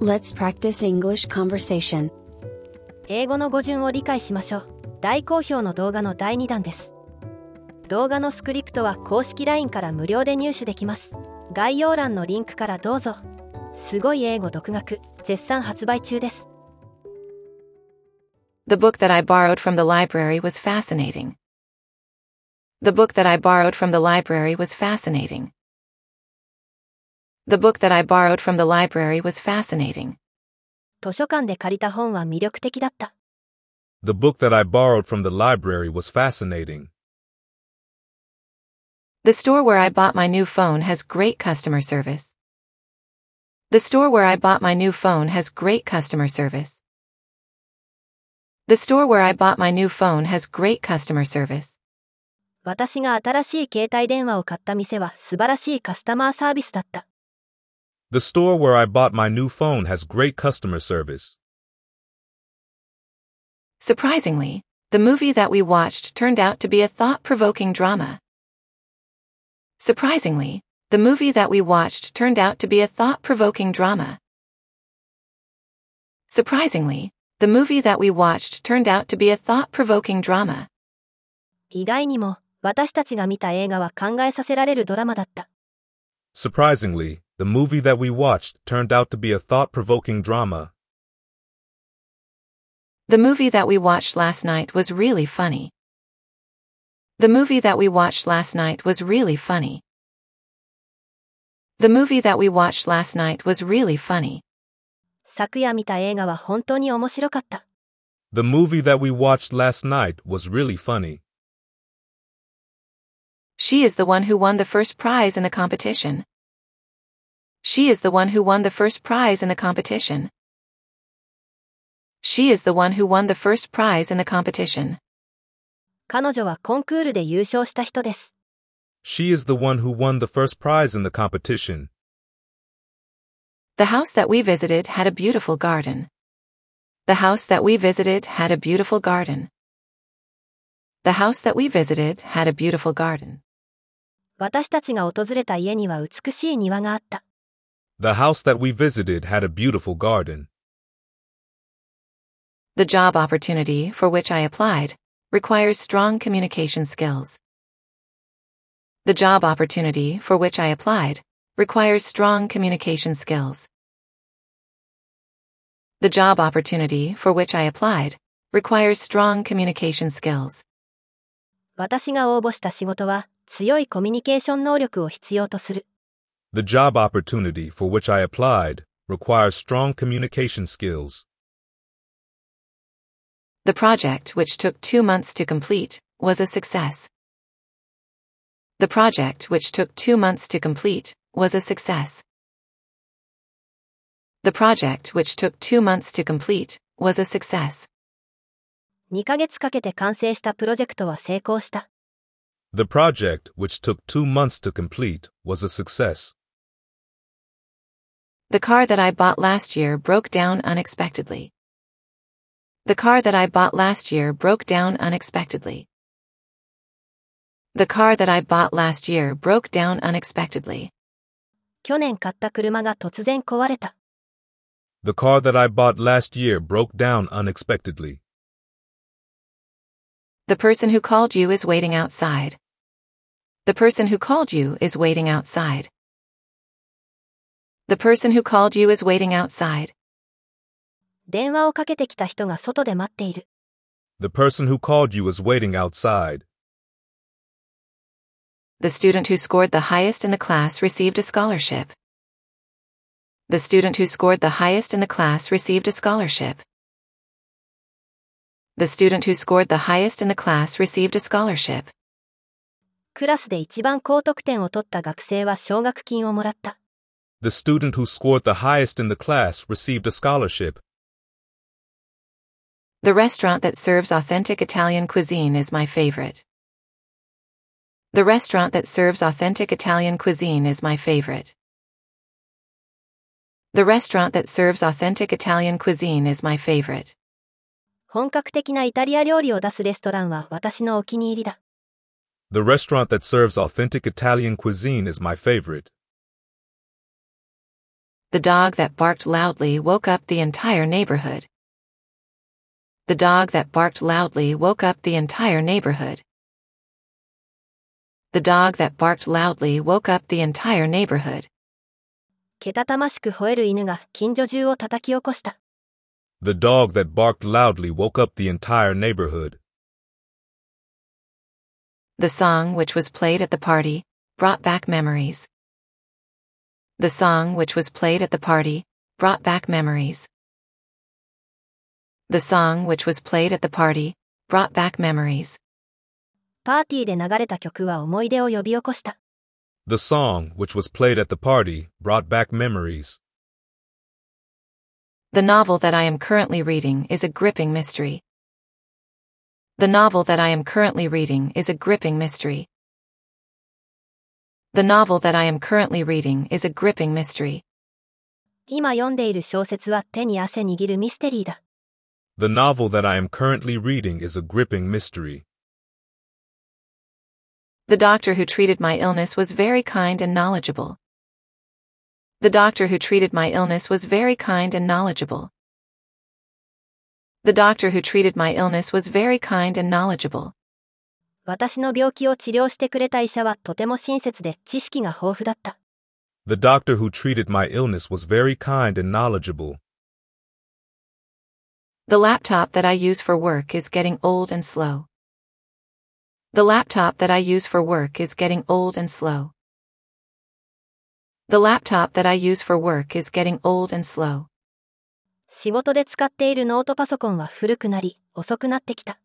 Let's practice English conversation. 英語の語順を理解しましょう大好評の動画の第2弾です動画のスクリプトは公式 LINE から無料で入手できます概要欄のリンクからどうぞすごい英語独学絶賛発売中です The book that I borrowed from the library was fascinating. The book that I borrowed from the library was fascinating. The book that I borrowed from the library was fascinating. 図書館で借りた本は魅力的だった The book that I borrowed from the library was fascinating. The store where I bought my new phone has great customer service. The store where I bought my new phone has great customer service. The store where I bought my new phone has great customer service. 私が新しい携帯電話を買った店は素晴らしいカスタマーサービスだった。 The store where I bought my new phone has great customer service. Surprisingly, the movie that we watched turned out to be a thought-provoking drama. Surprisingly, the movie that we watched turned out to be a thought-provoking drama. Surprisingly, the movie that we watched turned out to be a thought-provoking drama. 意外にも、私たちが見た映画は考えさせられるドラマだった。 Surprisingly, the movie that we watched turned out to be a thought-provoking drama. The movie that we watched last night was really funny. The movie that we watched last night was really funny. The movie that we watched last night was really funny. 昨夜見た映画は本当に面白かった。 The movie that we watched last night was really funny. She is the one who won the first prize in the competition. She is the one who won the first prize in the competition. She is the one who won the first prize in the competition. 彼女はコンクールで優勝した人です。 She is the one who won the first prize in the competition. The house that we visited had a beautiful garden. The house that we visited had a beautiful garden. The house that we visited had a beautiful garden. 私たちが訪れた家には美しい庭があった。 The house that we visited had a beautiful garden. The job opportunity for which I applied requires strong communication skills. The job opportunity for which I applied requires strong communication skills. The job opportunity for which I applied requires strong communication skills. 私が応募した仕事は強いコミュニケーション能力を必要とする。 The job opportunity for which I applied requires strong communication skills. The project, which took two months to complete, was a success. The project, which took two months to complete, was a success. The project, which took two months to complete, was a success. 2ヶ月かけて完成したプロジェクトは成功した。 The project, which took two months to complete, was a success. The car that I bought last year broke down unexpectedly. The car that I bought last year broke down unexpectedly. The car that I bought last year broke down unexpectedly. 去年買った車が突然壊れた。 The car that I bought last year broke down unexpectedly. The person who called you is waiting outside. The person who called you is waiting outside. The person who called you is waiting outside. 電話をかけてきた人が外で待っている。 The person who called you is waiting outside. The student who scored the highest in the class received a scholarship. The student who scored the highest in the class received a scholarship. The student who scored the highest in the class received a scholarship. クラスで一番高得点を取った学生は奨学金をもらった。 The student who scored the highest in the class received a scholarship. The restaurant that serves authentic Italian cuisine is my favorite. The restaurant that serves authentic Italian cuisine is my favorite. The restaurant that serves authentic Italian cuisine is my favorite. 本格的なイタリア料理を出すレストランは私のお気に入りだ。 The restaurant that serves authentic Italian cuisine is my favorite. The dog that barked loudly woke up the entire neighborhood. The dog that barked loudly woke up the entire neighborhood. The dog that barked loudly woke up the entire neighborhood. けたたましく吠える犬が近所中を叩き起こした。 The dog that barked loudly woke up the entire neighborhood. The song which was played at the party brought back memories. The song which was played at the party brought back memories. The song which was played at the party brought back memories. パーティーで流れた曲は思い出を呼び起こした。 The song, which was played at the party, brought back memories. The novel that I am currently reading is a gripping mystery. The novel that I am currently reading is a gripping mystery. The novel that I am currently reading is a gripping mystery. 今読んでいる小説は手に汗握るミステリーだ。 The novel that I am currently reading is a gripping mystery. The doctor who treated my illness was very kind and knowledgeable. The doctor who treated my illness was very kind and knowledgeable. The doctor who treated my illness was very kind and knowledgeable. 私の病気を治療してくれた医者はとても親切で知識が豊富だった。The doctor who treated my illness was very kind and knowledgeable. The laptop that I use for work is getting old and slow. The laptop that I use for work is getting old and slow. The laptop that I use for work is getting old and slow. 仕事で使っているノートパソコンは古くなり、遅くなってきた。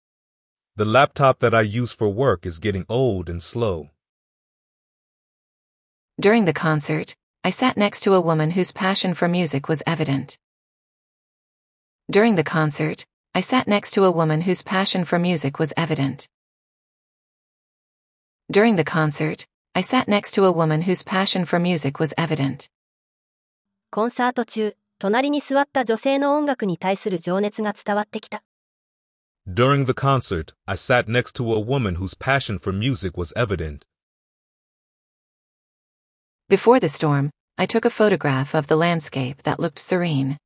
The laptop that I use for work is getting old and slow. During the concert, I sat next to a woman whose passion for music was evident. During the concert, I sat next to a woman whose passion for music was evident. During the concert, I sat next to a woman whose passion for music was evident. コンサート中、隣に座った女性の音楽に対する情熱が伝わってきた。 During the concert, I sat next to a woman whose passion for music was evident. Before the storm, I took a photograph of the landscape that looked serene.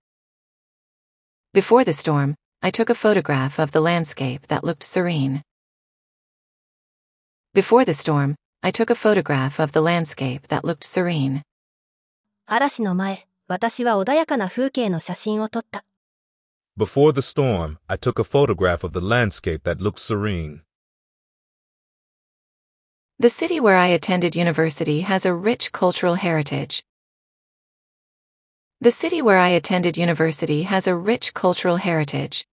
Before the storm, I took a photograph of the landscape that looked serene. Before the storm, I took a photograph of the landscape that looked serene. 嵐の前、私は穏やかな風景の写真を撮った。 Before the storm, I took a photograph of the landscape that looked serene. The city where I attended university has a rich cultural heritage. The city where I attended university has a rich cultural heritage.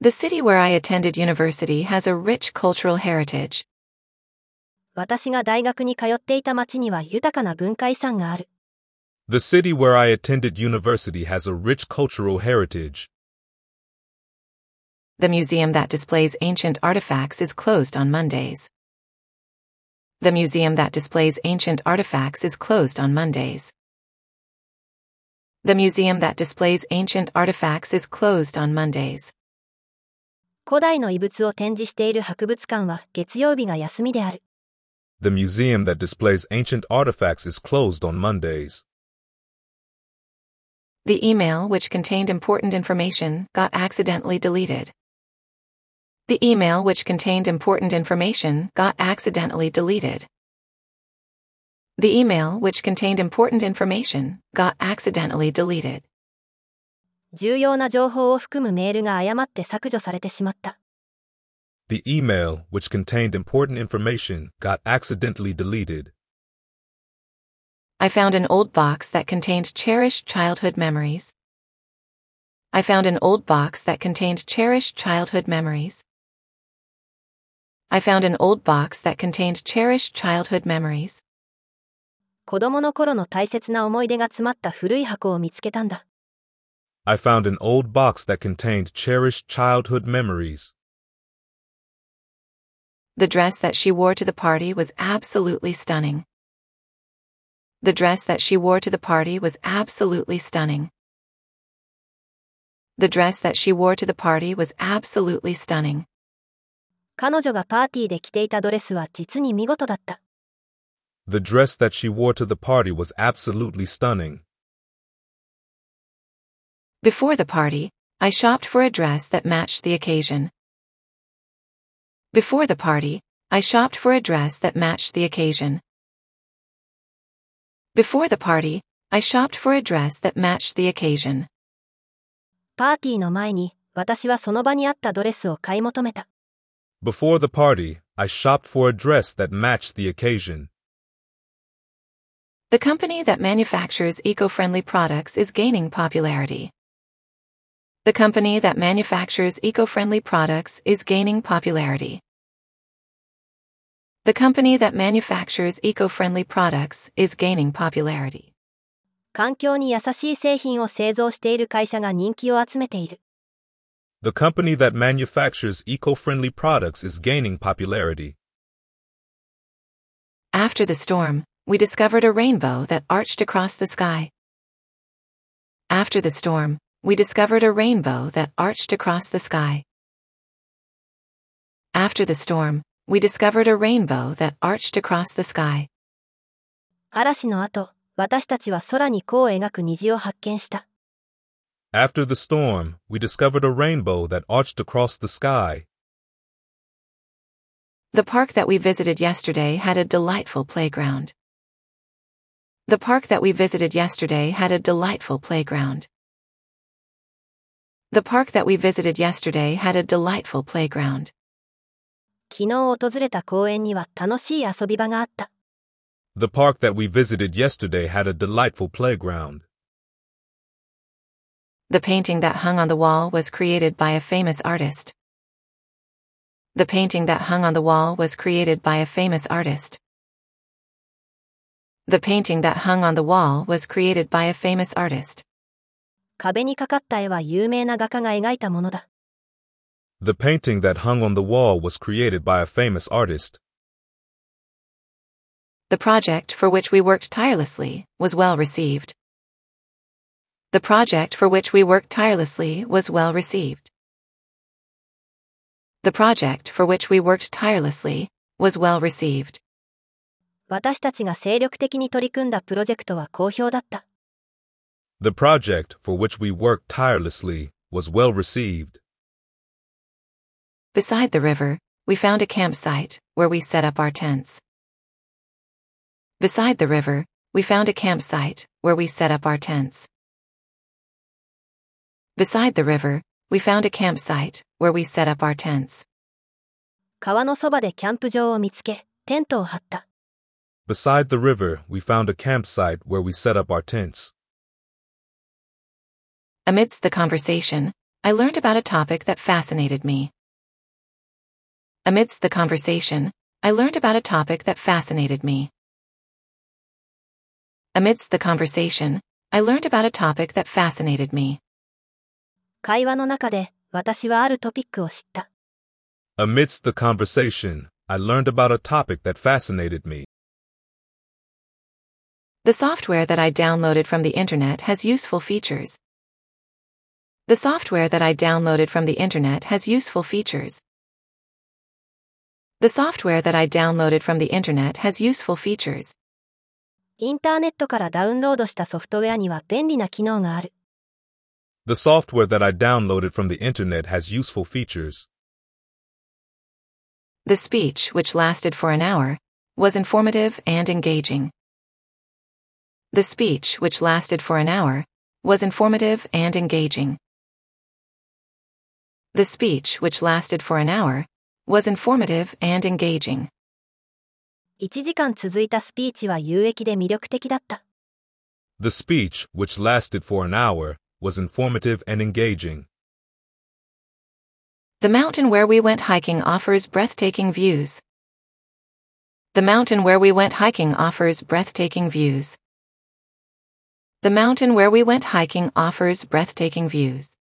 The city where I attended university has a rich cultural heritage. 私が大学に通っていた町には豊かな文化遺産がある。 The city where I attended university has a rich cultural heritage. The museum that displays ancient artifacts is closed on Mondays. The museum that displays ancient artifacts is closed on Mondays. The museum that displays ancient artifacts is closed on Mondays. 古代の遺物を展示している博物館は月曜日が休みである。 The museum that displays ancient artifacts is closed on Mondays. The email which contained important information got accidentally deleted. The email which contained important information got accidentally deleted. The email which contained important information got accidentally deleted. 重要な情報を含むメールが誤って削除されてしまった。 The email, which contained important information, got accidentally deleted. I found an old box that contained cherished childhood memories. I found an old box that contained cherished childhood memories. I found an old box that contained cherished childhood memories. 子供の頃の大切な思い出が詰まった古い箱を見つけたんだ。 I found an old box that contained cherished childhood memories. The dress that she wore to the party was absolutely stunning. The dress that she wore to the party was absolutely stunning. The dress that she wore to the party was absolutely stunning. 彼女がパーティーで着ていたドレスは実に見事だった。 The dress that she wore to the party was absolutely stunning. Before the party, I shopped for a dress that matched the occasion. Before the party, I shopped for a dress that matched the occasion. Before the party, I shopped for a dress that matched the occasion. パーティーの前に、私はその場にあったドレスを買い求めた。 Before the party, I shopped for a dress that matched the occasion. The company that manufactures eco-friendly products is gaining popularity. The company that manufactures eco-friendly products is gaining popularity. The company that manufactures eco-friendly products is gaining popularity. 環境に優しい製品を製造している会社が人気を集めている。 The company that manufactures eco-friendly products is gaining popularity. After the storm, we discovered a rainbow that arched across the sky. After the storm, we discovered a rainbow that arched across the sky. After the storm, we discovered a rainbow that arched across the sky. 嵐の後、私たちは空に弧を描く虹を発見した。 After the storm, we discovered a rainbow that arched across the sky. The park that we visited yesterday had a delightful playground. The park that we visited yesterday had a delightful playground. The park that we visited yesterday had a delightful playground. 昨日訪れた公園には楽しい遊び場があった。The park that we visited yesterday had a delightful playground. The painting that hung on the wall was created by a famous artist. The painting that hung on the wall was created by a famous artist. The painting that hung on the wall was created by a famous artist. 壁にかかった絵は有名な画家が描いたものだ。The painting that hung on the wall was created by a famous artist. The project for which we worked tirelessly was well received. The project for which we worked tirelessly was well received. The project for which we worked tirelessly was well received. 私たちが精力的に取り組んだプロジェクトは好評だった。 The project for which we worked tirelessly was well received. Beside the river, we found a campsite where we set up our tents. Beside the river, we found a campsite where we set up our tents. Beside the river, we found a campsite where we set up our tents. 川のそばでキャンプ場を見つけ、テントを張った。 Beside the river, we found a campsite where we set up our tents. Amidst the conversation, I learned about a topic that fascinated me. Amidst the conversation, I learned about a topic that fascinated me. Amidst the conversation, I learned about a topic that fascinated me. 会話の中で、私はあるトピックを知った。 Amidst the conversation, I learned about a topic that fascinated me. The software that I downloaded from the internet has useful features. The software that I downloaded from the internet has useful features. The software that I downloaded from the internet has useful features. インターネットからダウンロードしたソフトウェアには便利な機能がある。 The software that I downloaded from the internet has useful features. The speech, which lasted for an hour, was informative and engaging. The speech, which lasted for an hour, was informative and engaging. The speech, which lasted for an hour, was informative and engaging. 1時間続いたスピーチは有益で魅力的だった。 The speech, which lasted for an hour, was informative and engaging. The mountain where we went hiking offers breathtaking views. The mountain where we went hiking offers breathtaking views. The mountain where we went hiking offers breathtaking views.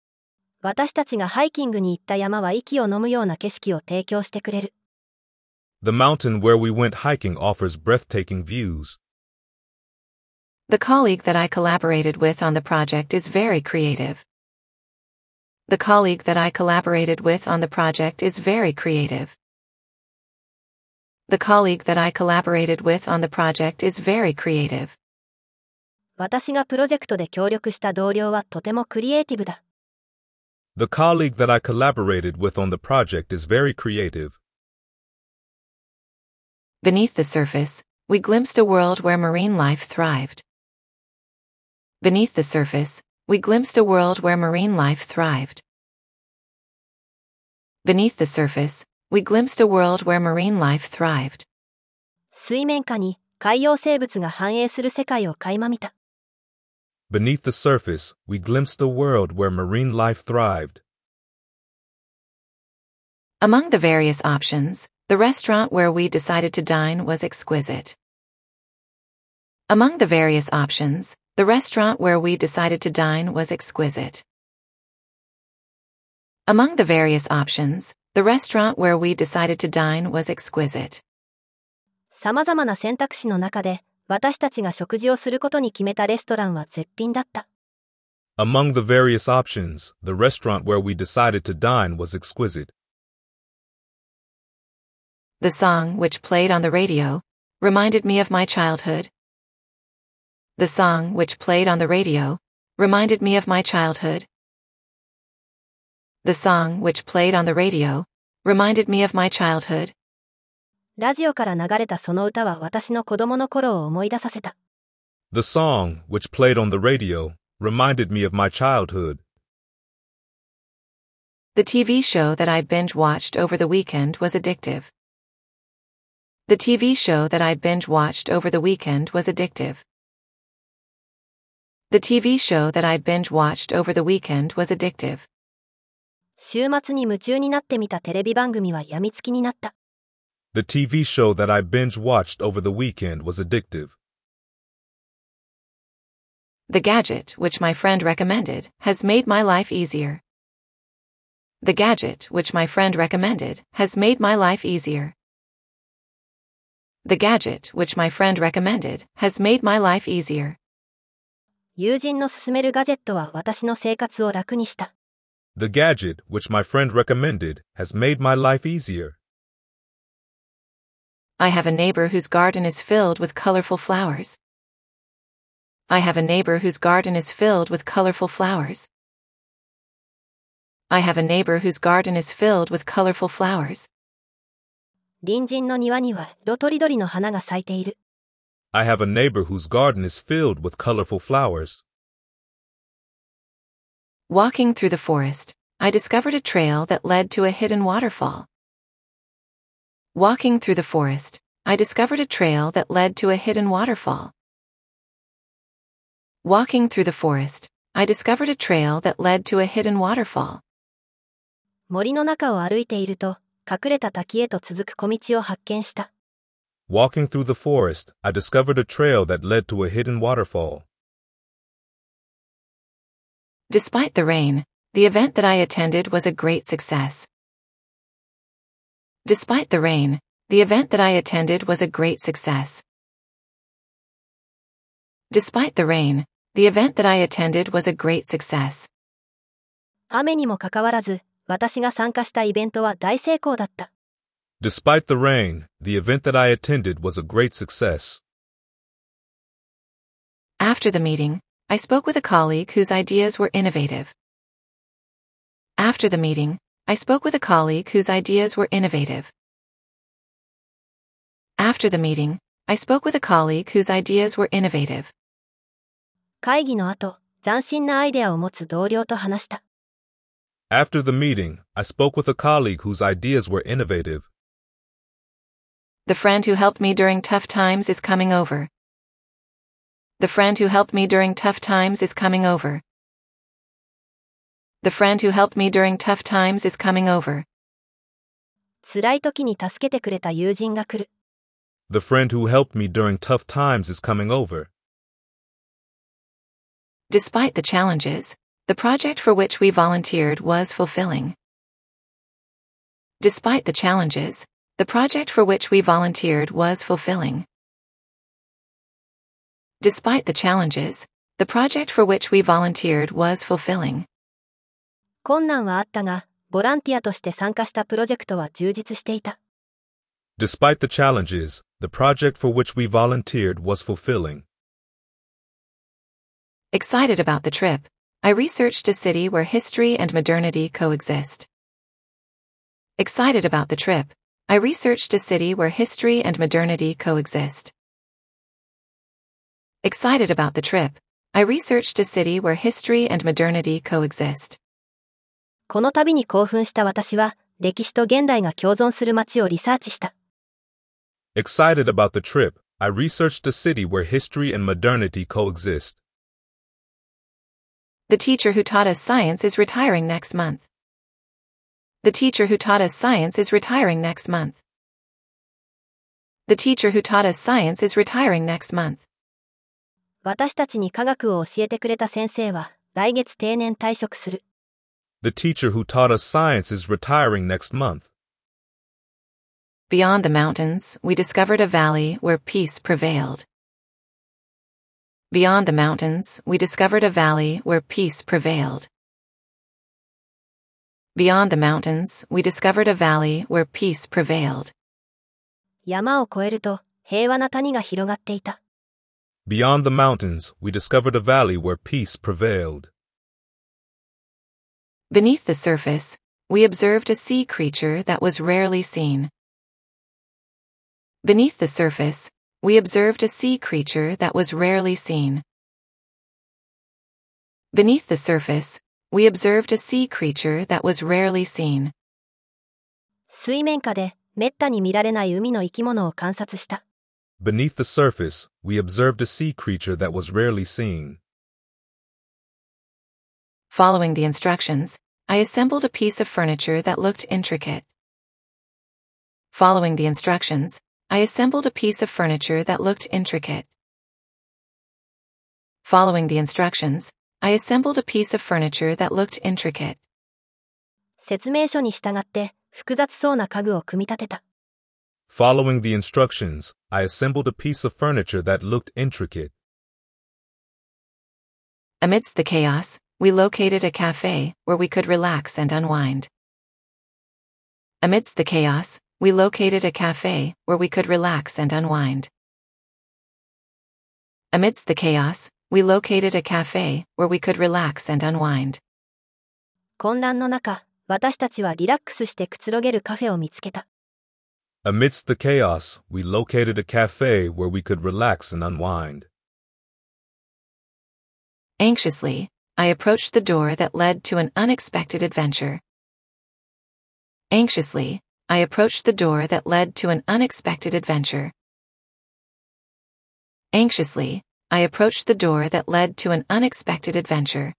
私たちがハイキングに行った山は息を飲むような景色を提供してくれる。The mountain where we went hiking offers breathtaking views. The colleague that I collaborated with on the project is very creative. The colleague that I collaborated with on the project is very creative. The colleague that I collaborated with on the project is very creative. 私がプロジェクトで協力した同僚はとてもクリエイティブだ。The colleague that I collaborated with on the project is very creative. Beneath the surface, we glimpsed a world where marine life thrived. Beneath the surface, we glimpsed a world where marine life thrived. Beneath the surface, we glimpsed a world where marine life thrived. 水面下に海洋生物が繁栄する世界を垣間見た。 Beneath the surface, we glimpsed a world where marine life thrived. Among the various options, the restaurant where we decided to dine was exquisite. Among the various options, the restaurant where we decided to dine was exquisite. Among the various options, the restaurant where we decided to dine was exquisite. 様々な選択肢の中で、 私たちが食事をすることに決めたレストランは絶品だった。 Among the various options, the restaurant where we decided to dine was exquisite. The song which played on the radio reminded me of my childhood. The song which played on the radio reminded me of my childhood. The song which played on the radio reminded me of my childhood. ラジオから流れたその歌は私の子供の頃を思い出させた。The song, which played on the radio, reminded me of my childhood. The TV show that I binge watched over the weekend was addictive. The TV show that I binge watched over the weekend was addictive. The TV show that I binge watched over the weekend was addictive. 週末に夢中になってみたテレビ番組は病みつきになった。The TV show that I binge watched over the weekend was addictive. The gadget which my friend recommended has made my life easier. The gadget which my friend recommended has made my life easier. The gadget which my friend recommended has made my life easier. 友人の勧めるガジェットは私の生活を楽にした。 The gadget, which my friend recommended, has made my life easier. I have a neighbor whose garden is filled with colorful flowers. I have a neighbor whose garden is filled with colorful flowers. I have a neighbor whose garden is filled with colorful flowers. 隣人の庭には色とりどりの花が咲いている。 I have a neighbor whose garden is filled with colorful flowers. Walking through the forest, I discovered a trail that led to a hidden waterfall. Walking through the forest, I discovered a trail that led to a hidden waterfall. Walking through the forest, I discovered a trail that led to a hidden waterfall. 森の中を歩いていると、隠れた滝へと続く小道を発見した。 Walking through the forest, I discovered a trail that led to a hidden waterfall. Despite the rain, the event that I attended was a great success. Despite the rain, the event that I attended was a great success. Despite the rain, the event that I attended was a great success. 雨にもかかわらず、私が参加したイベントは大成功だった。 Despite the rain, the event that I attended was a great success. After the meeting, I spoke with a colleague whose ideas were innovative. After the meeting, I spoke with a colleague whose ideas were innovative. After the meeting, I spoke with a colleague whose ideas were innovative. 会議の後、斬新なアイデアを持つ同僚と話した。 After the meeting, I spoke with a colleague whose ideas were innovative. The friend who helped me during tough times is coming over. The friend who helped me during tough times is coming over. The friend who helped me during tough times is coming over. 辛い時に助けてくれた友人が来る。 The friend who helped me during tough times is coming over. Despite the challenges, the project for which we volunteered was fulfilling. Despite the challenges, the project for which we volunteered was fulfilling. Despite the challenges, the project for which we volunteered was fulfilling. 困難はあったが、ボランティアとして参加したプロジェクトは充実していた。 Despite the challenges, the project for which we volunteered was fulfilling. Excited about the trip, I researched a city where history and modernity coexist. Excited about the trip, I researched a city where history and modernity coexist. Excited about the trip, I researched a city where history and modernity coexist. この旅に興奮した私は、歴史と現代が共存する街をリサーチした。Excited about the trip, I researched a city where history and modernity coexist. The teacher who taught us science is retiring next month. The teacher who taught us science is retiring next month. The teacher who taught us science is retiring next month. 私たちに科学を教えてくれた先生は、来月定年退職する。The teacher who taught us science is retiring next month. Beyond the mountains, we discovered a valley where peace prevailed. Beyond the mountains, we discovered a valley where peace prevailed. Beyond the mountains, we discovered a valley where peace prevailed. 山を越えると、平和な谷が広がっていた。 Beyond the mountains, we discovered a valley where peace prevailed. Beneath the surface, we observed a sea creature that was rarely seen. Beneath the surface, we observed a sea creature that was rarely seen. Beneath the surface, we observed a sea creature that was rarely seen. 水面下で、めったに見られない海の生き物を観察した。 Beneath the surface, we observed a sea creature that was rarely seen. Following the instructions, I assembled a piece of furniture that looked intricate. Following the instructions, I assembled a piece of furniture that looked intricate. Following the instructions, I assembled a piece of furniture that looked intricate. 説明書に従って、複雑そうな家具を組み立てた。 Following the instructions, I assembled a piece of furniture that looked intricate. Amidst the chaos, we located a cafe where we could relax and unwind. Amidst the chaos, we located a cafe where we could relax and unwind. Amidst the chaos, we located a cafe where we could relax and unwind. 混乱の中、私たちはリラックスしてくつろげるカフェを見つけた。 Amidst the chaos, we located a cafe where we could relax and unwind. Anxiously, I approached the door that led to an unexpected adventure. Anxiously, I approached the door that led to an unexpected adventure. Anxiously, I approached the door that led to an unexpected adventure.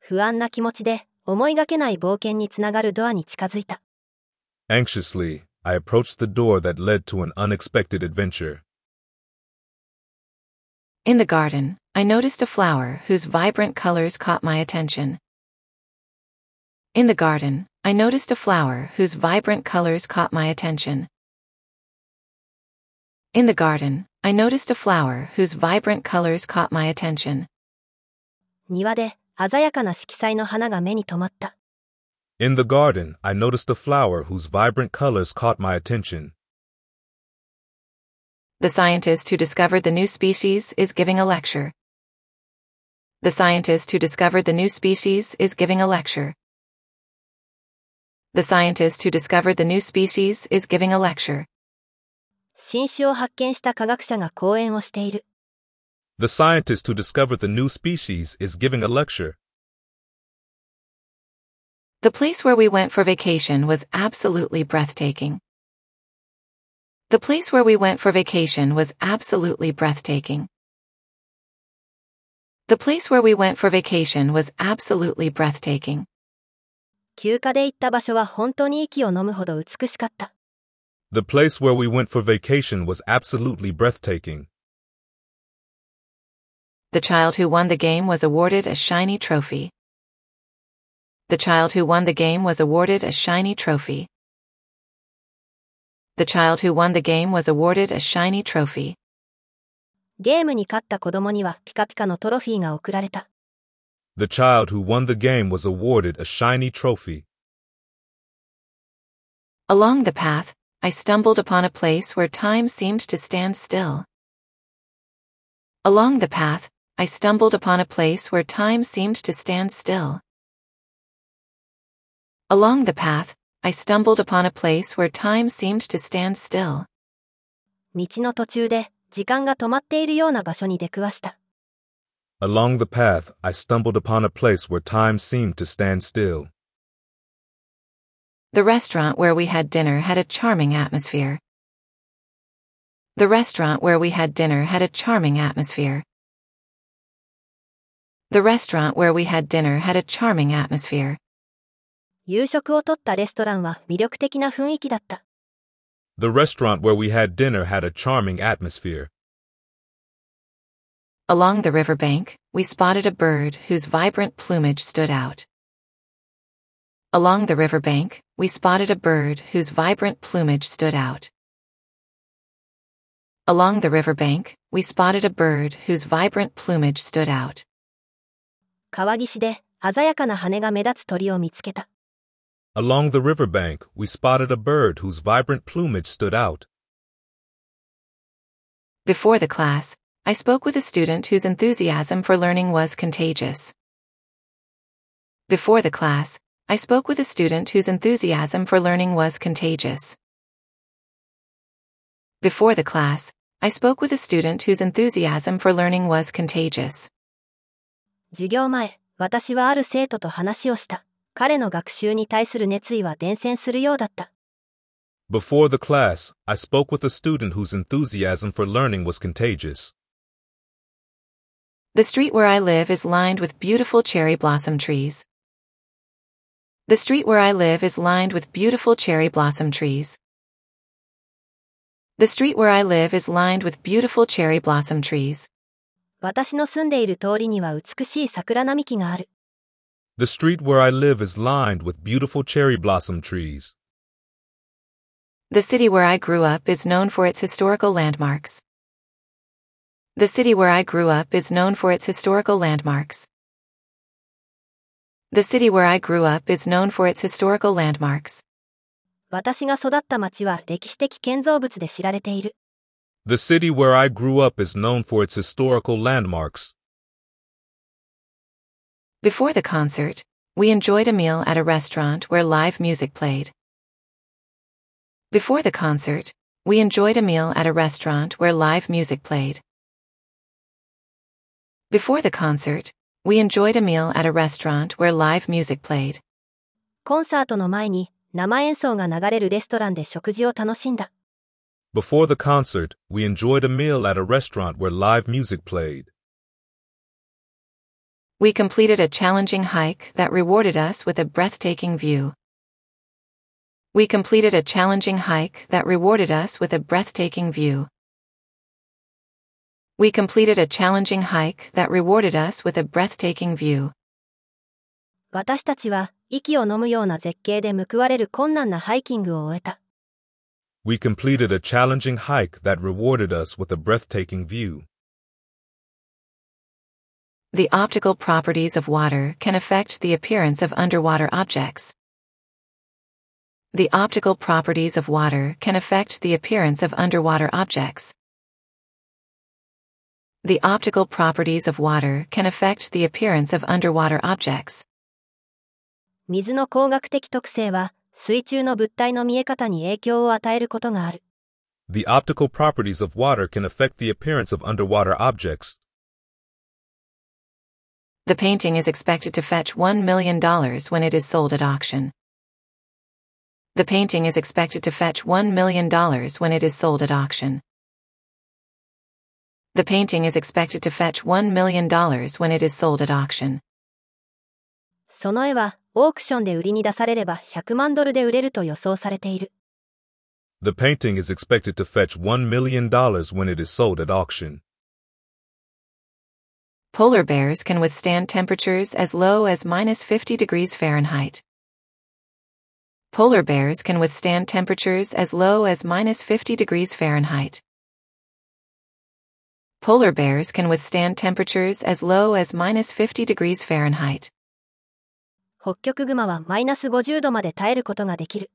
不安な気持ちで、思いがけない冒険につながるドアに近づいた。 Anxiously, I approached the door that led to an unexpected adventure. In the garden, I noticed a flower whose vibrant colors caught my attention. In the garden, I noticed a flower whose vibrant colors caught my attention. In the garden, I noticed a flower whose vibrant colors caught my attention. 庭で、鮮やかな色彩の花が目に留まった。 In the garden, I noticed a flower whose vibrant colors caught my attention. The scientist who discovered the new species is giving a lecture. The scientist who discovered the new species is giving a lecture. The scientist who discovered the new species is giving a lecture. 新種を発見した科学者が講演をしている。 The scientist who discovered the new species is giving a lecture. The place where we went for vacation was absolutely breathtaking. The place where we went for vacation was absolutely breathtaking. The place where we went for vacation was absolutely breathtaking. 休暇で行った場所は本当に息を飲むほど美しかった。 The place where we went for vacation was absolutely breathtaking. The child who won the game was awarded a shiny trophy. The child who won the game was awarded a shiny trophy. The child who won the game was awarded a shiny trophy. ゲームに勝った子供にはピカピカのトロフィーが贈られた。 The child who won the game was awarded a shiny trophy. Along the path, I stumbled upon a place where time seemed to stand still. Along the path, I stumbled upon a place where time seemed to stand still. Along the path, I stumbled upon a place where time seemed to stand still. 道の途中で 時間が止まっているような場所に出くわした。Along the path, I stumbled upon a place where time seemed to stand still. The restaurant where we had dinner had a charming atmosphere. The restaurant where we had dinner had a charming atmosphere. The restaurant where we had dinner had a charming atmosphere. 夕食をとったレストランは魅力的な雰囲気だった。The restaurant where we had dinner had a charming atmosphere. Along the riverbank, we spotted a bird whose vibrant plumage stood out. Along the riverbank, we spotted a bird whose vibrant plumage stood out. Along the riverbank, we spotted a bird whose vibrant plumage stood out. 川岸で鮮やかな羽が目立つ鳥を見つけた。 Along the riverbank, we spotted a bird whose vibrant plumage stood out. Before the class, I spoke with a student whose enthusiasm for learning was contagious. Before the class, I spoke with a student whose enthusiasm for learning was contagious. Before the class, I spoke with a student whose enthusiasm for learning was contagious. 授業前、私はある生徒と話をした。 彼の学習に対する熱意は伝染するようだった。Before the class, I spoke with a student whose enthusiasm for learning was contagious. The street where I live is lined with beautiful cherry blossom trees. The street where I live is lined with beautiful cherry blossom trees. The street where I live is lined with beautiful cherry blossom trees. 私の住んでいる通りには美しい桜並木がある。The street where I live is lined with beautiful cherry blossom trees. The city where I grew up is known for its historical landmarks. The city where I grew up is known for its historical landmarks. The city where I grew up is known for its historical landmarks. 私が育った町は歴史的建造物で知られている。 The city where I grew up is known for its historical landmarks. Before the concert, we enjoyed a meal at a restaurant where live music played. Before the concert, we enjoyed a meal at a restaurant where live music played. Before the concert, we enjoyed a meal at a restaurant where live music played. コンサートの前に生演奏が流れるレストランで食事を楽しんだ。 Before the concert, we enjoyed a meal at a restaurant where live music played. We completed a challenging hike that rewarded us with a breathtaking view. We completed a challenging hike that rewarded us with a breathtaking view. We completed a challenging hike that rewarded us with a breathtaking view. 私たちは息を飲むような絶景で報われる困難なハイキングを終えた。 We completed a challenging hike that rewarded us with a breathtaking view. The optical properties of water can affect the appearance of underwater objects. The optical properties of water can affect the appearance of underwater objects. The optical properties of water can affect the appearance of underwater objects. 水の光学的特性は水中の物体の見え方に影響を与えることがある。 The optical properties of water can affect the appearance of underwater objects. The painting is expected to fetch $1 million when it is sold at auction. The painting is expected to fetch $1 million when it is sold at auction. The painting is expected to fetch $1 million when it is sold at auction. その絵はオークションで売りに出されれば100万ドルで売れると予想されている。 The painting is expected to fetch $1 million when it is sold at auction. Polar bears can withstand temperatures as low as minus 50 degrees Fahrenheit. Polar bears can withstand temperatures as low as minus 50 degrees Fahrenheit. Polar bears can withstand temperatures as low as minus 50 degrees Fahrenheit. 北極熊はマイナス50度まで耐えることができる。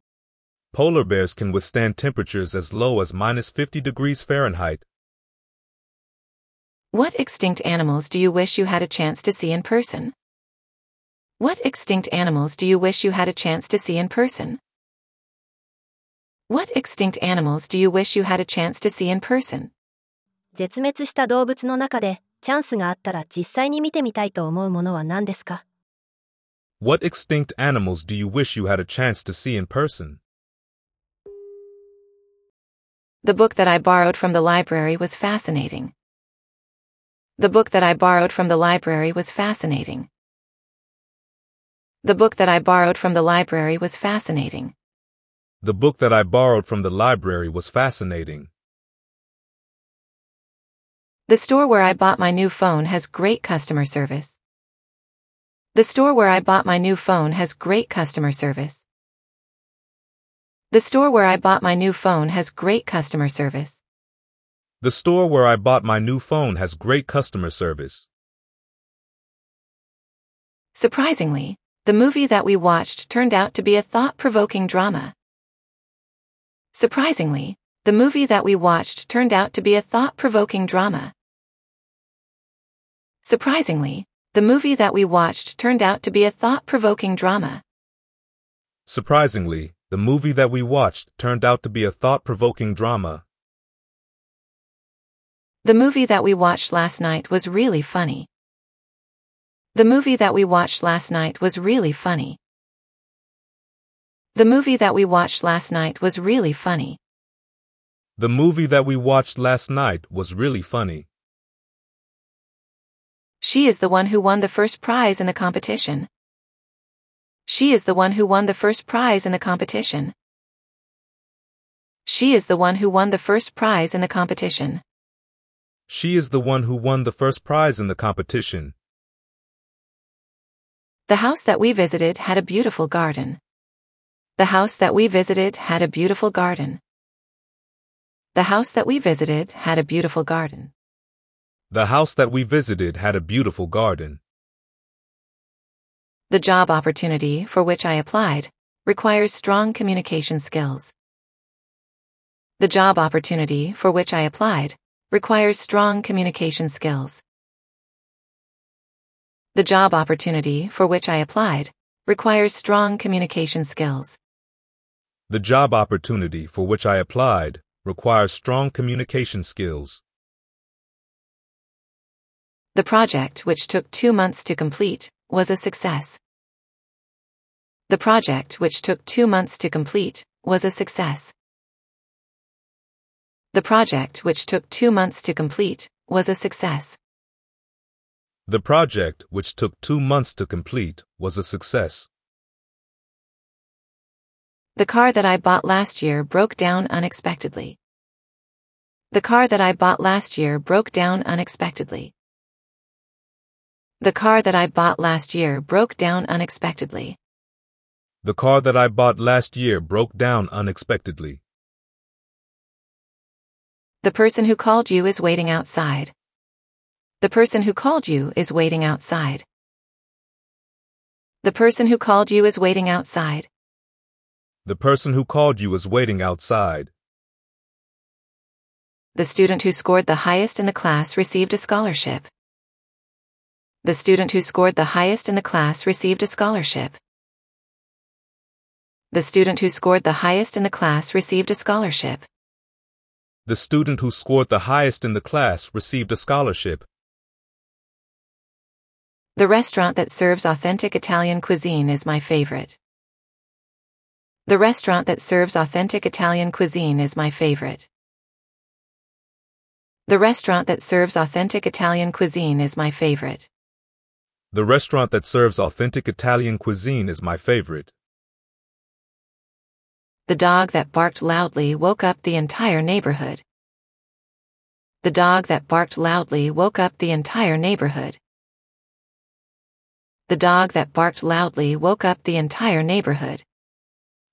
Polar bears can withstand temperatures as low as minus 50 degrees Fahrenheit. What extinct animals do you wish you had a chance to see in person? What extinct animals do you wish you had a chance to see in person? What extinct animals do you wish you had a chance to see in person? 絶滅した動物の中でチャンスがあったら実際に見てみたいと思うものは何ですか What extinct animals do you wish you had a chance to see in person? The book that I borrowed from the library was fascinating. The book that I borrowed from the library was fascinating. The book that I borrowed from the library was fascinating. The book that I borrowed from the library was fascinating. The store where I bought my new phone has great customer service. The store where I bought my new phone has great customer service. The store where I bought my new phone has great customer service. The store where I bought my new phone has great customer service. Surprisingly, the movie that we watched turned out to be a thought-provoking drama. Surprisingly, the movie that we watched turned out to be a thought-provoking drama. Surprisingly, the movie that we watched turned out to be a thought-provoking drama. Surprisingly, the movie that we watched turned out to be a thought-provoking drama. The movie that we watched last night was really funny. The movie that we watched last night was really funny. The movie that we watched last night was really funny. The movie that we watched last night was really funny. She is the one who won the first prize in the competition. She is the one who won the first prize in the competition. She is the one who won the first prize in the competition. She is the one who won the first prize in the competition. The house that we visited had a beautiful garden. The house that we visited had a beautiful garden. The house that we visited had a beautiful garden. The house that we visited had a beautiful garden. The job opportunity for which I applied requires strong communication skills. The job opportunity for which I applied requires strong communication skills. The job opportunity for which I applied requires strong communication skills. The job opportunity for which I applied requires strong communication skills. The project, which took two months to complete, was a success. The project, which took two months to complete, was a success. The project, which took two months to complete, was a success. The project, which took two months to complete, was a success. The car that I bought last year broke down unexpectedly. The car that I bought last year broke down unexpectedly. The car that I bought last year broke down unexpectedly. The car that I bought last year broke down unexpectedly. The person who called you is waiting outside. The person who called you is waiting outside. The person who called you is waiting outside. The person who called you is waiting outside. The student who scored the highest in the class received a scholarship. The student who scored the highest in the class received a scholarship. The student who scored the highest in the class received a scholarship. The student who scored the highest in the class received a scholarship. The restaurant that serves authentic Italian cuisine is my favorite. The restaurant that serves authentic Italian cuisine is my favorite. The restaurant that serves authentic Italian cuisine is my favorite. The restaurant that serves authentic Italian cuisine is my favorite. The dog that barked loudly woke up the entire neighborhood. The dog that barked loudly woke up the entire neighborhood. The dog that barked loudly woke up the entire neighborhood.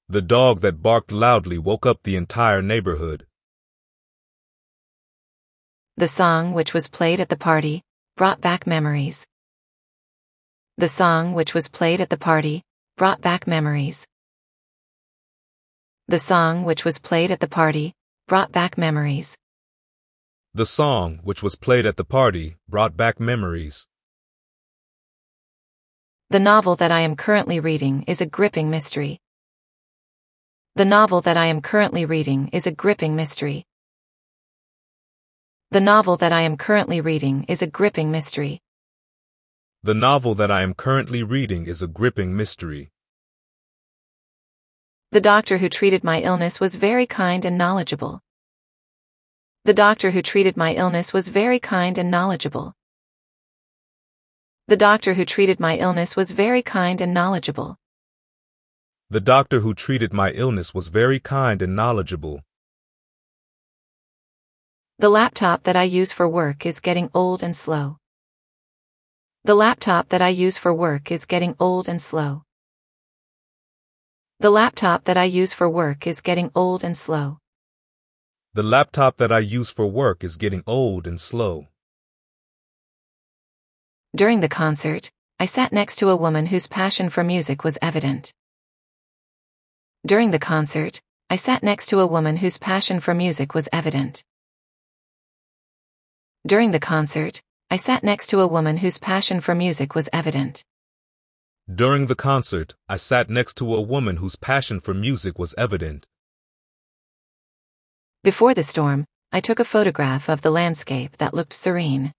The dog that barked loudly woke up the entire neighborhood. The song which was played at the party brought back memories. The song which was played at the party brought back memories. The song which was played at the party brought back memories. The song which was played at the party brought back memories. The novel that I am currently reading is a gripping mystery. The novel that I am currently reading is a gripping mystery. The novel that I am currently reading is a gripping mystery. The novel that I am currently reading is a gripping mystery. The doctor who treated my illness was very kind and knowledgeable. The doctor who treated my illness was very kind and knowledgeable. The doctor who treated my illness was very kind and knowledgeable. The doctor who treated my illness was very kind and knowledgeable. The laptop that I use for work is getting old and slow. The laptop that I use for work is getting old and slow. The laptop that I use for work is getting old and slow. The laptop that I use for work is getting old and slow. During the concert, I sat next to a woman whose passion for music was evident. During the concert, I sat next to a woman whose passion for music was evident. During the concert, I sat next to a woman whose passion for music was evident. During the concert, I sat next to a woman whose passion for music was evident. Before the storm, I took a photograph of the landscape that looked serene.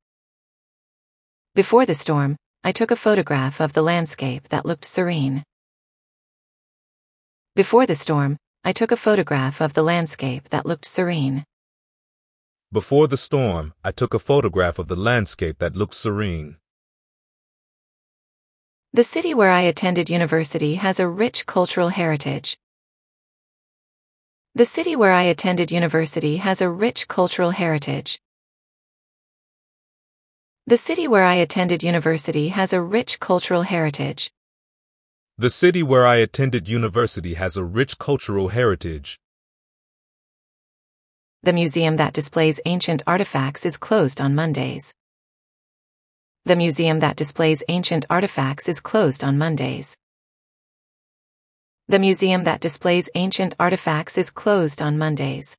Before the storm, I took a photograph of the landscape that looked serene. Before the storm, I took a photograph of the landscape that looked serene. Before the storm, I took a photograph of the landscape that looked serene. The city where I attended university has a rich cultural heritage. The city where I attended university has a rich cultural heritage. The city where I attended university has a rich cultural heritage. The city where I attended university has a rich cultural heritage. The museum that displays ancient artifacts is closed on Mondays. The museum that displays ancient artifacts is closed on Mondays. The museum that displays ancient artifacts is closed on Mondays.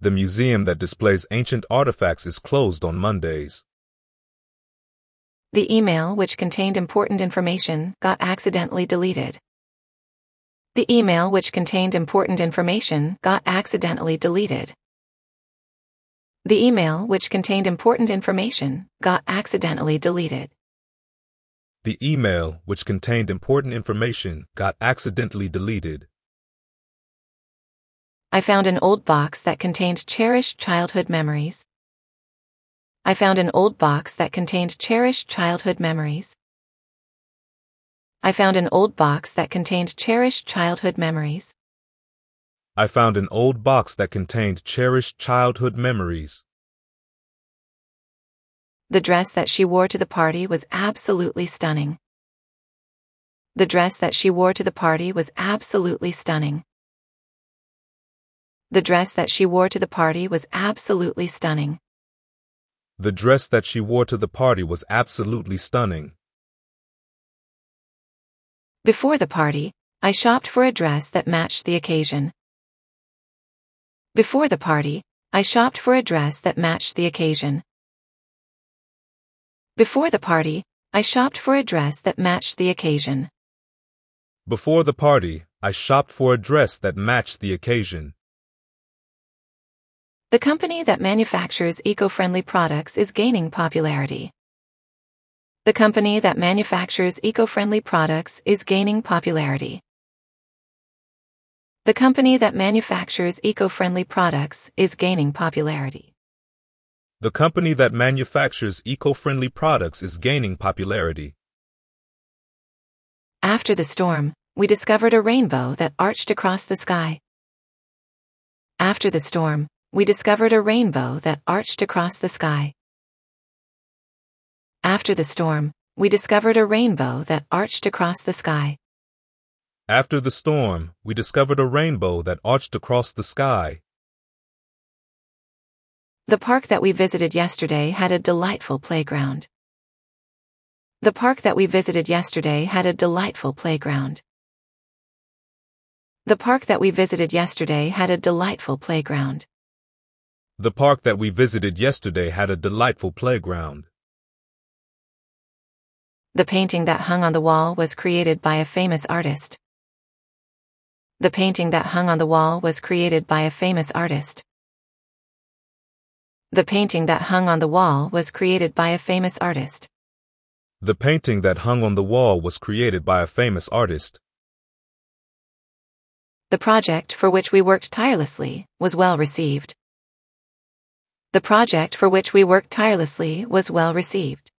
The museum that displays ancient artifacts is closed on Mondays. The email which contained important information got accidentally deleted. The email which contained important information got accidentally deleted. The email which contained important information got accidentally deleted. The email which contained important information got accidentally deleted. I found an old box that contained cherished childhood memories. I found an old box that contained cherished childhood memories. I found an old box that contained cherished childhood memories. I found an old box that contained cherished childhood memories. The dress that she wore to the party was absolutely stunning. The dress that she wore to the party was absolutely stunning. The dress that she wore to the party was absolutely stunning. The dress that she wore to the party was absolutely stunning. Before the party, I shopped for a dress that matched the occasion. Before the party, I shopped for a dress that matched the occasion. Before the party, I shopped for a dress that matched the occasion. Before the party, I shopped for a dress that matched the occasion. The company that manufactures eco-friendly products is gaining popularity. The company that manufactures eco-friendly products is gaining popularity. The company that manufactures eco-friendly products is gaining popularity. The company that manufactures eco-friendly products is gaining popularity. After the storm, we discovered a rainbow that arched across the sky. After the storm, we discovered a rainbow that arched across the sky. After the storm, we discovered a rainbow that arched across the sky. After the storm, we discovered a rainbow that arched across the sky. The park that we visited yesterday had a delightful playground. The park that we visited yesterday had a delightful playground. The park that we visited yesterday had a delightful playground. The park that we visited yesterday had a delightful playground. The painting that hung on the wall was created by a famous artist. The painting that hung on the wall was created by a famous artist. The painting that hung on the wall was created by a famous artist. The painting that hung on the wall was created by a famous artist. The project for which we worked tirelessly was well received. The project for which we worked tirelessly was well received.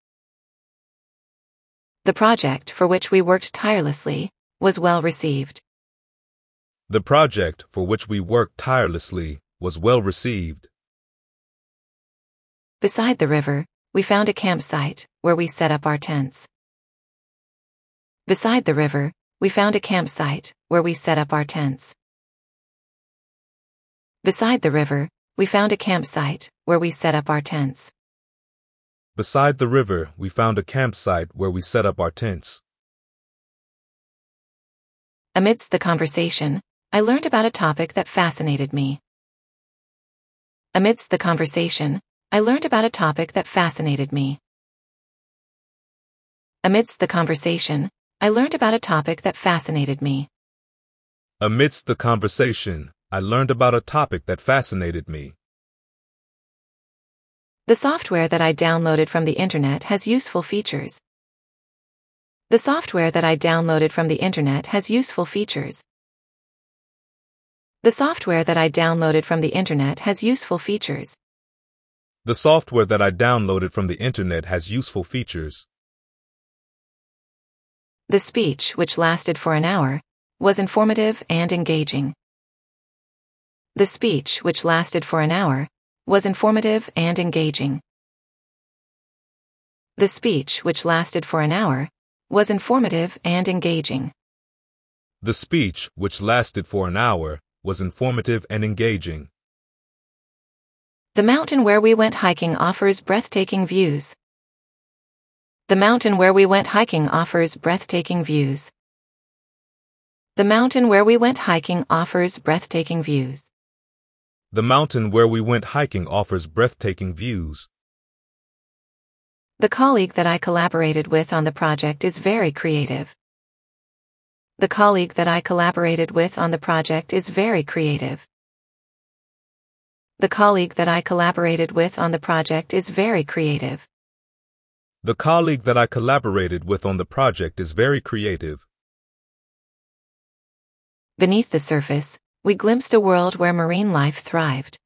The project for which we worked tirelessly was well received. The project for which we worked tirelessly was well received. Beside the river, we found a campsite where we set up our tents. Beside the river, we found a campsite where we set up our tents. Beside the river, we found a campsite where we set up our tents. Beside the river, we found a campsite where we set up our tents. Amidst the conversation, I learned about a topic that fascinated me. Amidst the conversation, I learned about a topic that fascinated me. Amidst the conversation, I learned about a topic that fascinated me. Amidst the conversation, I learned about a topic that fascinated me. The software that I downloaded from the internet has useful features. The software that I downloaded from the internet has useful features. The software that I downloaded from the internet has useful features. The software that I downloaded from the internet has useful features. The speech, which lasted for an hour, was informative and engaging. The speech, which lasted for an hour, was informative and engaging. The speech, which lasted for an hour, was informative and engaging. The speech, which lasted for an hour, was informative and engaging. The mountain where we went hiking offers breathtaking views. The mountain where we went hiking offers breathtaking views. The mountain where we went hiking offers breathtaking views. The mountain where we went hiking offers breathtaking views. The colleague that I collaborated with on the project is very creative. The colleague that I collaborated with on the project is very creative. The colleague that I collaborated with on the project is very creative. The colleague that I collaborated with on the project is very creative. Beneath the surface, we glimpsed a world where marine life thrived.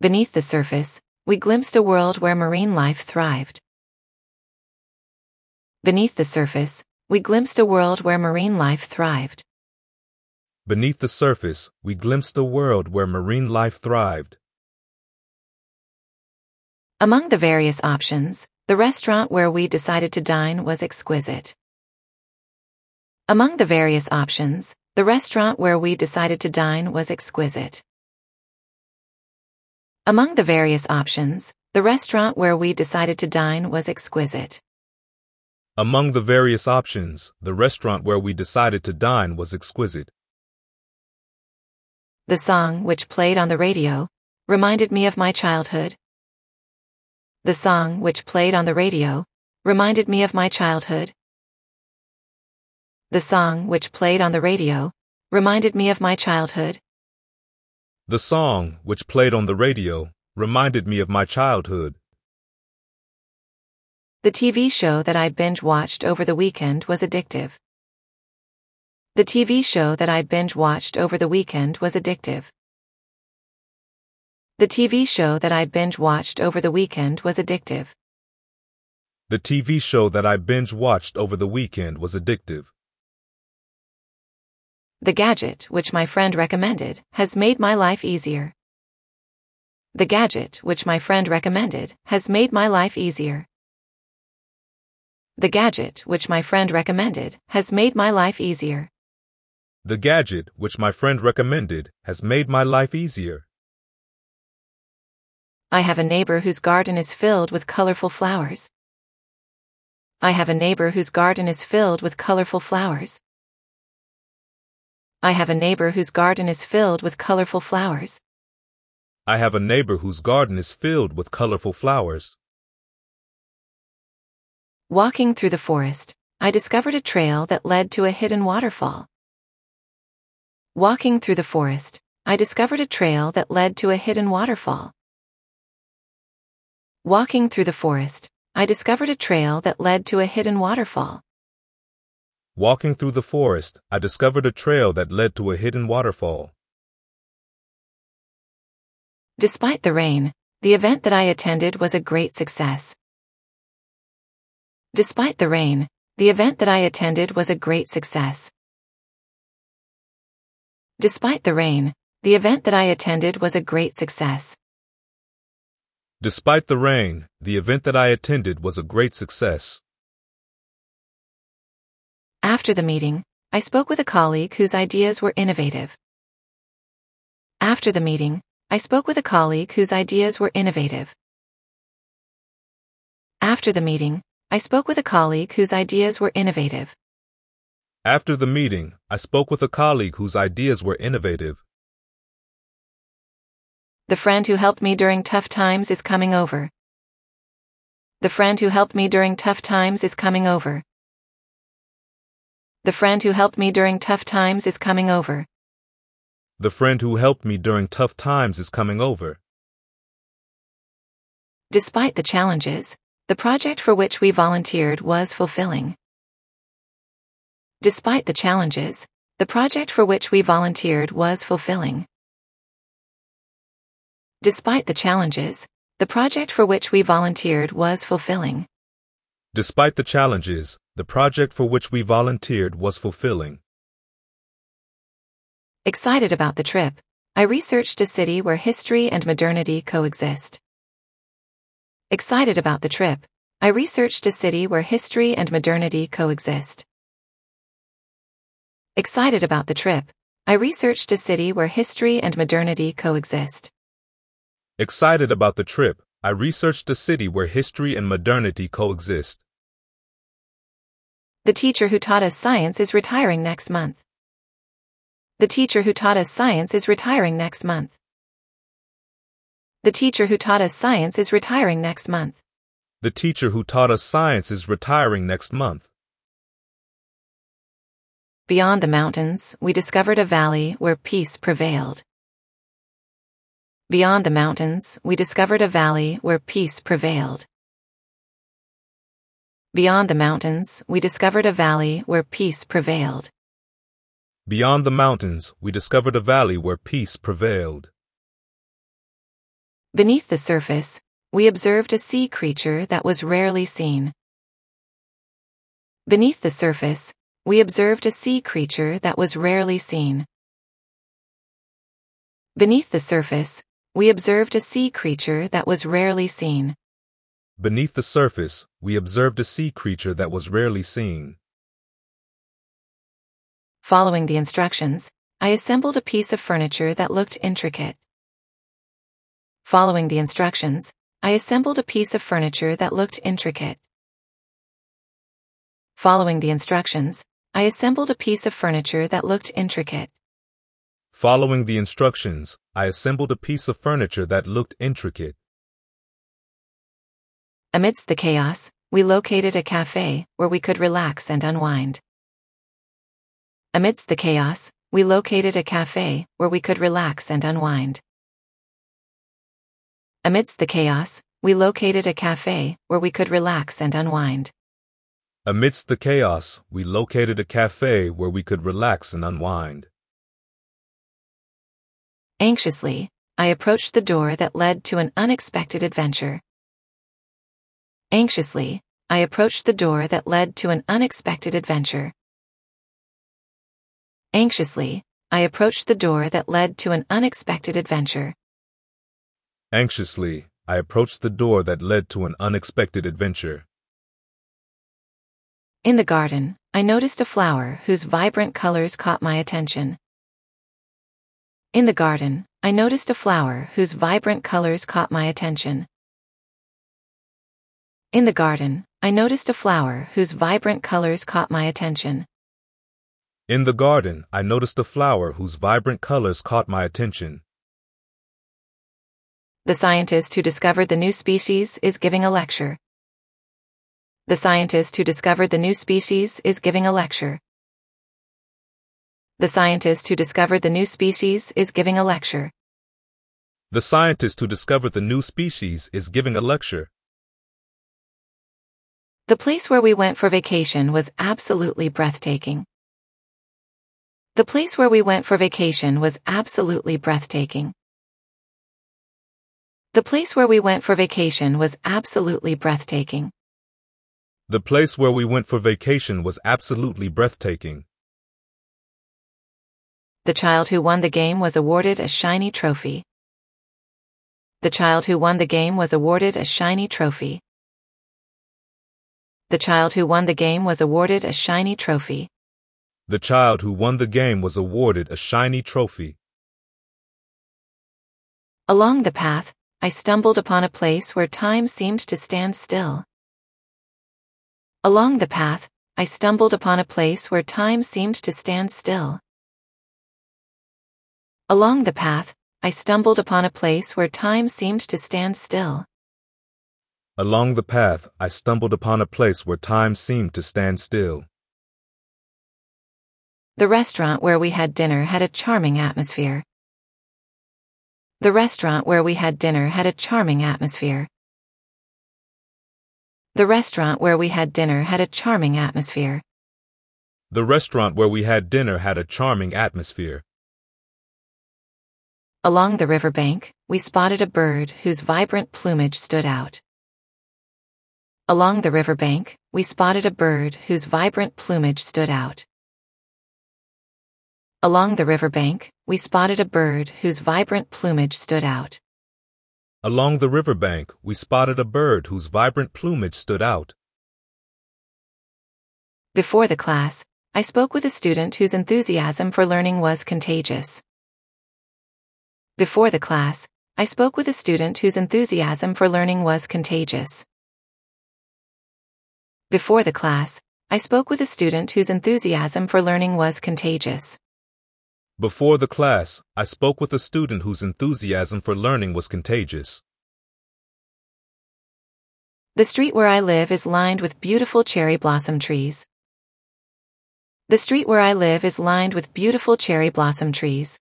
Beneath the surface, we glimpsed a world where marine life thrived. Beneath the surface, we glimpsed a world where marine life thrived. Beneath the surface, we glimpsed a world where marine life thrived. Among the various options, the restaurant where we decided to dine was exquisite. Among the various options, the restaurant where we decided to dine was exquisite. Among the various options, the restaurant where we decided to dine was exquisite. Among the various options, the restaurant where we decided to dine was exquisite. The song which played on the radio reminded me of my childhood. The song which played on the radio reminded me of my childhood. The song which played on the radio reminded me of my childhood. The song, which played on the radio, reminded me of my childhood. The TV show that I binge watched over the weekend was addictive. The TV show that I binge watched over the weekend was addictive. The TV show that I binge watched over the weekend was addictive. The TV show that I binge watched over the weekend was addictive. The gadget which my friend recommended has made my life easier. The gadget which my friend recommended has made my life easier. The gadget which my friend recommended has made my life easier. The gadget which my friend recommended has made my life easier. I have a neighbor whose garden is filled with colorful flowers. I have a neighbor whose garden is filled with colorful flowers. I have a neighbor whose garden is filled with colorful flowers. I have a neighbor whose garden is filled with colorful flowers. Walking through the forest, I discovered a trail that led to a hidden waterfall. Walking through the forest, I discovered a trail that led to a hidden waterfall. Walking through the forest, I discovered a trail that led to a hidden waterfall. Walking through the forest, I discovered a trail that led to a hidden waterfall. Despite the rain, the event that I attended was a great success. Despite the rain, the event that I attended was a great success. Despite the rain, the event that I attended was a great success. Despite the rain, the event that I attended was a great success. After the meeting, I spoke with a colleague whose ideas were innovative. After the meeting, I spoke with a colleague whose ideas were innovative. After the meeting, I spoke with a colleague whose ideas were innovative. After the meeting, I spoke with a colleague whose ideas were innovative. The friend who helped me during tough times is coming over. The friend who helped me during tough times is coming over. The friend who helped me during tough times is coming over. The friend who helped me during tough times is coming over. Despite the challenges, the project for which we volunteered was fulfilling. Despite the challenges, the project for which we volunteered was fulfilling. Despite the challenges, the project for which we volunteered was fulfilling. Despite the challenges, the project for which we volunteered was fulfilling. Excited about the trip, I researched a city where history and modernity coexist. Excited about the trip, I researched a city where history and modernity coexist. Excited about the trip, I researched a city where history and modernity coexist. Excited about the trip, I researched a city where history and modernity coexist. The teacher who taught us science is retiring next month. The teacher who taught us science is retiring next month. The teacher who taught us science is retiring next month. The teacher who taught us science is retiring next month. Beyond the mountains, we discovered a valley where peace prevailed. Beyond the mountains, we discovered a valley where peace prevailed. Beyond the mountains, we discovered a valley where peace prevailed. Beyond the mountains, we discovered a valley where peace prevailed. Beneath the surface, we observed a sea creature that was rarely seen. Beneath the surface, we observed a sea creature that was rarely seen. Beneath the surface, we observed a sea creature that was rarely seen. Beneath the surface, we observed a sea creature that was rarely seen. Following the instructions, I assembled a piece of furniture that looked intricate. Following the instructions, I assembled a piece of furniture that looked intricate. Following the instructions, I assembled a piece of furniture that looked intricate. Following the instructions, I assembled a piece of furniture that looked intricate. Amidst the chaos, we located a cafe where we could relax and unwind. Amidst the chaos, we located a cafe where we could relax and unwind. Amidst the chaos, we located a cafe where we could relax and unwind. Amidst the chaos, we located a cafe where we could relax and unwind. Anxiously, I approached the door that led to an unexpected adventure. Anxiously, I approached the door that led to an unexpected adventure. Anxiously, I approached the door that led to an unexpected adventure. Anxiously, I approached the door that led to an unexpected adventure. In the garden, I noticed a flower whose vibrant colors caught my attention. In the garden, I noticed a flower whose vibrant colors caught my attention. In the garden, I noticed a flower whose vibrant colors caught my attention. In the garden, I noticed a flower whose vibrant colors caught my attention. The scientist who discovered the new species is giving a lecture. The scientist who discovered the new species is giving a lecture. The scientist who discovered the new species is giving a lecture. The scientist who discovered the new species is giving a lecture. The place where we went for vacation was absolutely breathtaking. The place where we went for vacation was absolutely breathtaking. The place where we went for vacation was absolutely breathtaking. The place where we went for vacation was absolutely breathtaking. The child who won the game was awarded a shiny trophy. The child who won the game was awarded a shiny trophy. The child who won the game was awarded a shiny trophy. The child who won the game was awarded a shiny trophy. Along the path, I stumbled upon a place where time seemed to stand still. Along the path, I stumbled upon a place where time seemed to stand still. Along the path, I stumbled upon a place where time seemed to stand still. Along the path, I stumbled upon a place where time seemed to stand still. The restaurant where we had dinner had a charming atmosphere. The restaurant where we had dinner had a charming atmosphere. The restaurant where we had dinner had a charming atmosphere. The restaurant where we had dinner had a charming atmosphere. Along the riverbank, we spotted a bird whose vibrant plumage stood out. Along the riverbank, we spotted a bird whose vibrant plumage stood out. Along the riverbank, we spotted a bird whose vibrant plumage stood out. Along the riverbank, we spotted a bird whose vibrant plumage stood out. Before the class, I spoke with a student whose enthusiasm for learning was contagious. Before the class, I spoke with a student whose enthusiasm for learning was contagious. Before the class, I spoke with a student whose enthusiasm for learning was contagious. Before the class, I spoke with a student whose enthusiasm for learning was contagious. The street where I live is lined with beautiful cherry blossom trees. The street where I live is lined with beautiful cherry blossom trees.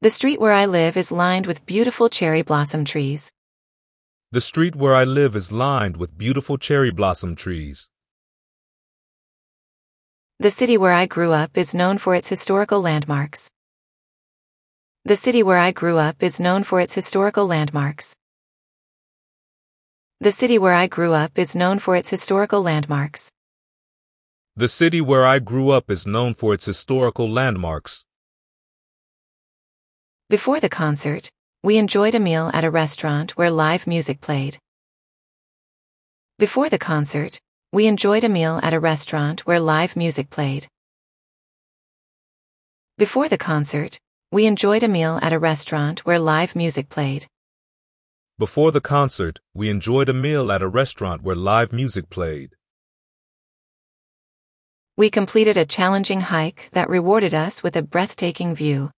The street where I live is lined with beautiful cherry blossom trees. The street where I live is lined with beautiful cherry blossom trees. The city where I grew up is known for its historical landmarks. The city where I grew up is known for its historical landmarks. The city where I grew up is known for its historical landmarks. The city where I grew up is known for its historical landmarks. Before the concert, we enjoyed a meal at a restaurant where live music played. Before the concert, we enjoyed a meal at a restaurant where live music played. Before the concert, we enjoyed a meal at a restaurant where live music played. Before the concert, we enjoyed a meal at a restaurant where live music played. We completed a challenging hike that rewarded us with a breathtaking view.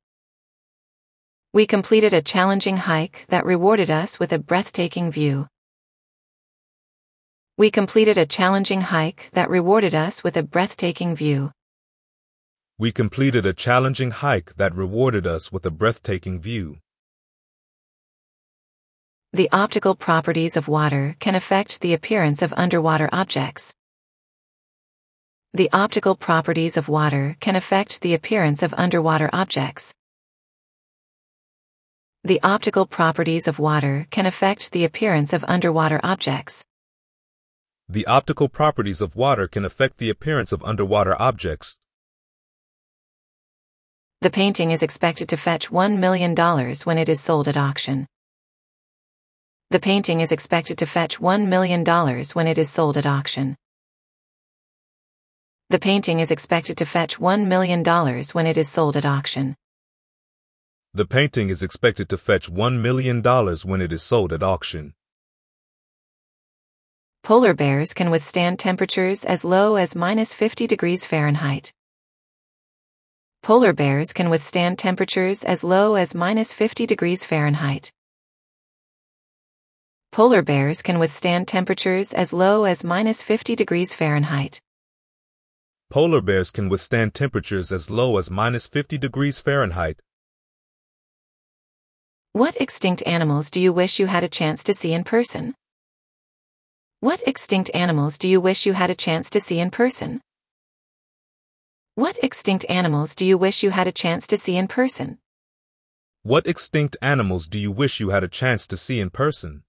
We completed a challenging hike that rewarded us with a breathtaking view. We completed a challenging hike that rewarded us with a breathtaking view. We completed a challenging hike that rewarded us with a breathtaking view. The optical properties of water can affect the appearance of underwater objects. The optical properties of water can affect the appearance of underwater objects. The optical properties of water can affect the appearance of underwater objects. The optical properties of water can affect the appearance of underwater objects. The painting is expected to fetch $1 million when it is sold at auction. The painting is expected to fetch $1 million when it is sold at auction. The painting is expected to fetch $1 million when it is sold at auction. The painting is expected to fetch $1 million when it is sold at auction. Polar bears can withstand temperatures as low as minus 50 degrees Fahrenheit. Polar bears can withstand temperatures as low as minus 50 degrees Fahrenheit. Polar bears can withstand temperatures as low as minus 50 degrees Fahrenheit. Polar bears can withstand temperatures as low as minus 50 degrees Fahrenheit. What extinct animals do you wish you had a chance to see in person? What extinct animals do you wish you had a chance to see in person? What extinct animals do you wish you had a chance to see in person? What extinct animals do you wish you had a chance to see in person?